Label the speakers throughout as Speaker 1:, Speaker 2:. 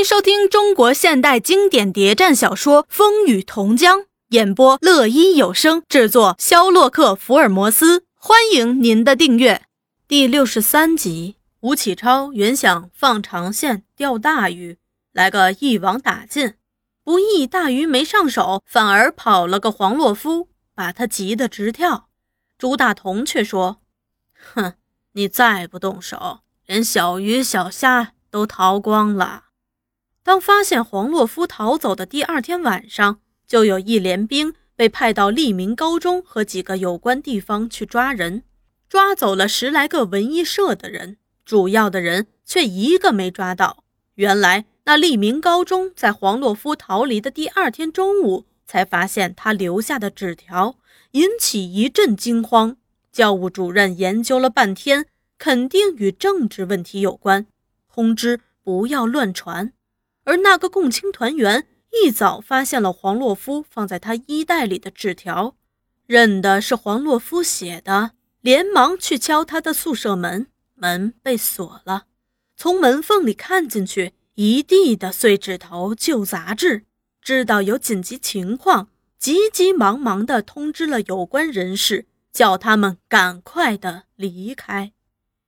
Speaker 1: 迎收听中国现代经典谍战小说《风雨同江》，演播乐一有声，制作肖洛克福尔摩斯。欢迎您的订阅。第六十三集，吴启超原想放长线钓大鱼，来个一网打尽，不意大鱼没上手，反而跑了个黄洛夫，把他急得直跳。朱大同却说：“哼，你再不动手，连小鱼小虾都逃光了。”当发现黄洛夫逃走的第二天晚上，就有一连兵被派到利民高中和几个有关地方去抓人，抓走了十来个文艺社的人，主要的人却一个没抓到。原来那利民高中在黄洛夫逃离的第二天中午才发现他留下的纸条，引起一阵惊慌。教务主任研究了半天，肯定与政治问题有关，通知不要乱传。而那个共青团员一早发现了黄洛夫放在他衣袋里的纸条，认的是黄洛夫写的，连忙去敲他的宿舍门，门被锁了。从门缝里看进去，一地的碎纸头、旧杂志，知道有紧急情况，急急忙忙地通知了有关人士，叫他们赶快的离开。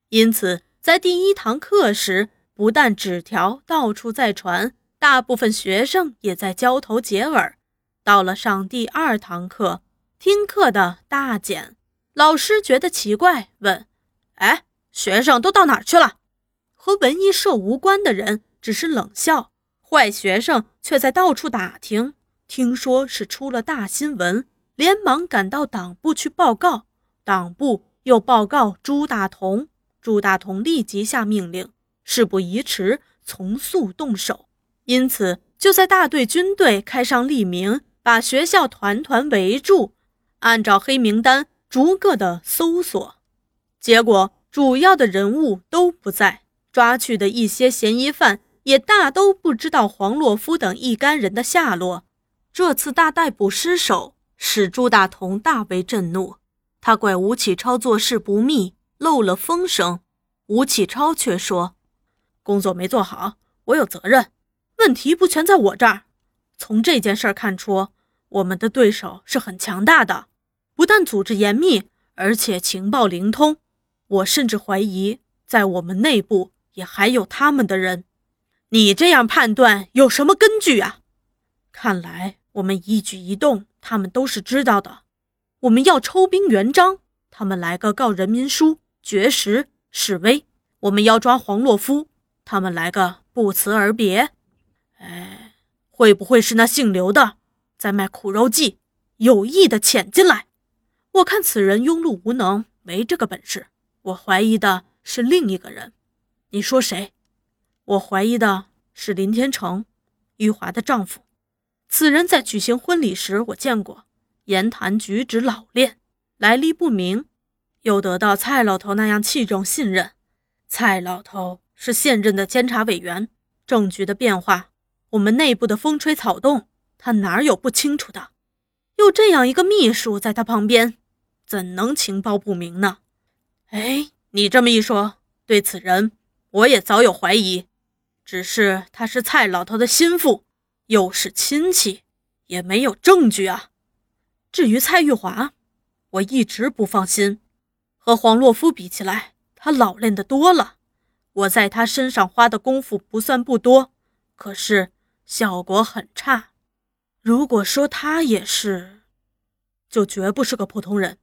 Speaker 1: 因此，在第一堂课时。不但纸条到处在传，大部分学生也在交头接耳。到了上第二堂课，听课的大减，老师觉得奇怪，问：“哎，学生都到哪儿去了？”和文艺社无关的人只是冷笑，坏学生却在到处打听，听说是出了大新闻，连忙赶到党部去报告。党部又报告朱大同，朱大同立即下命令。事不宜迟，从速动手。因此，就在大队军队开上立名，把学校团团围住，按照黑名单逐个的搜索。结果，主要的人物都不在，抓去的一些嫌疑犯也大都不知道黄洛夫等一干人的下落。这次大逮捕失手，使朱大同大为震怒。他怪吴启超做事不密，漏了风声。吴启超却说。工作没做好，我有责任。问题不全在我这儿。从这件事看出，我们的对手是很强大的，不但组织严密，而且情报灵通。我甚至怀疑，在我们内部也还有他们的人。你这样判断有什么根据啊？看来我们一举一动，他们都是知道的。我们要抽兵援张，他们来个告人民书，绝食示威。我们要抓黄洛夫。他们来个不辞而别，哎，会不会是那姓刘的在卖苦肉计，有意的潜进来？我看此人庸碌无能，没这个本事。我怀疑的是另一个人，你说谁？我怀疑的是林天成，玉华的丈夫。此人在举行婚礼时我见过，言谈举止老练，来历不明，又得到蔡老头那样器重信任。蔡老头。是现任的监察委员，政局的变化，我们内部的风吹草动，他哪有不清楚的？有这样一个秘书在他旁边，怎能情报不明呢？哎，你这么一说，对此人我也早有怀疑，只是他是蔡老头的心腹，又是亲戚，也没有证据啊。至于蔡玉华，我一直不放心，和黄洛夫比起来，他老练的多了。我在他身上花的功夫不算不多，可是效果很差。如果说他也是，就绝不是个普通人，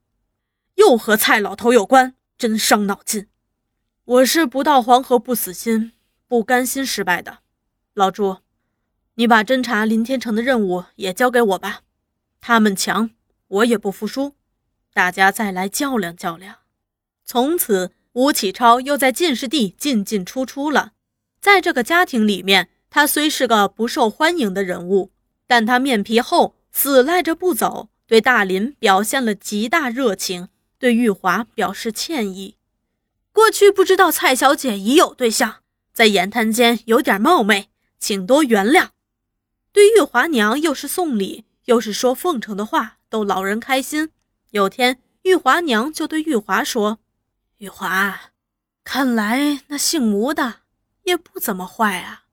Speaker 1: 又和蔡老头有关，真伤脑筋。我是不到黄河不死心，不甘心失败的。老朱，你把侦查林天成的任务也交给我吧。他们强，我也不服输，大家再来较量较量。从此。吴启超又在进士第进进出出了，在这个家庭里面，他虽是个不受欢迎的人物，但他面皮厚，死赖着不走，对大林表现了极大热情，对玉华表示歉意。过去不知道蔡小姐已有对象，在言谈间有点冒昧，请多原谅。对玉华娘又是送礼，又是说奉承的话，逗老人开心。有天，玉华娘就对玉华说。玉华，看来那姓吴的也不怎么坏啊。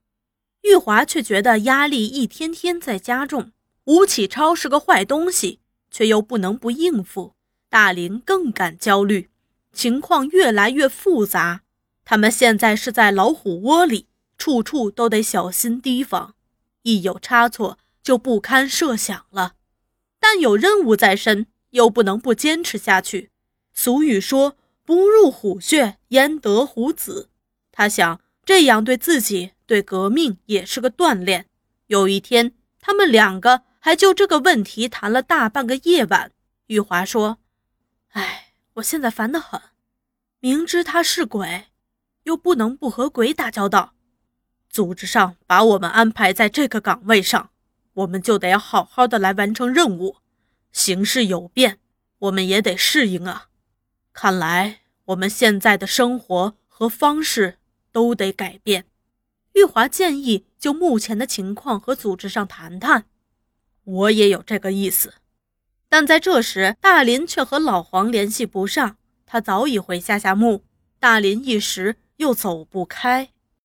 Speaker 1: 玉华。却觉得压力一天天在加重。吴启超是个坏东西，却又不能不应付。大林更感焦虑，情况越来越复杂。他们现在是在老虎窝里，处处都得小心提防，一有差错就不堪设想了。但有任务在身，又不能不坚持下去。俗语说：“不入虎穴，焉得虎子。”他想，这样对自己、对革命也是个锻炼。有一天，他们两个还就这个问题谈了大半个夜晚。玉华说：“哎，我现在烦得很，明知他是鬼，又不能不和鬼打交道。组织上把我们安排在这个岗位上。”我们就得要好好的来完成任务，形势有变，我们也得适应啊。看来我们现在的生活和方式都得改变。玉华建议就目前的情况和组织上谈谈。我也有这个意思，但在这时，大林却和老黄联系不上，他早已回下下墓。大林一时又走不开。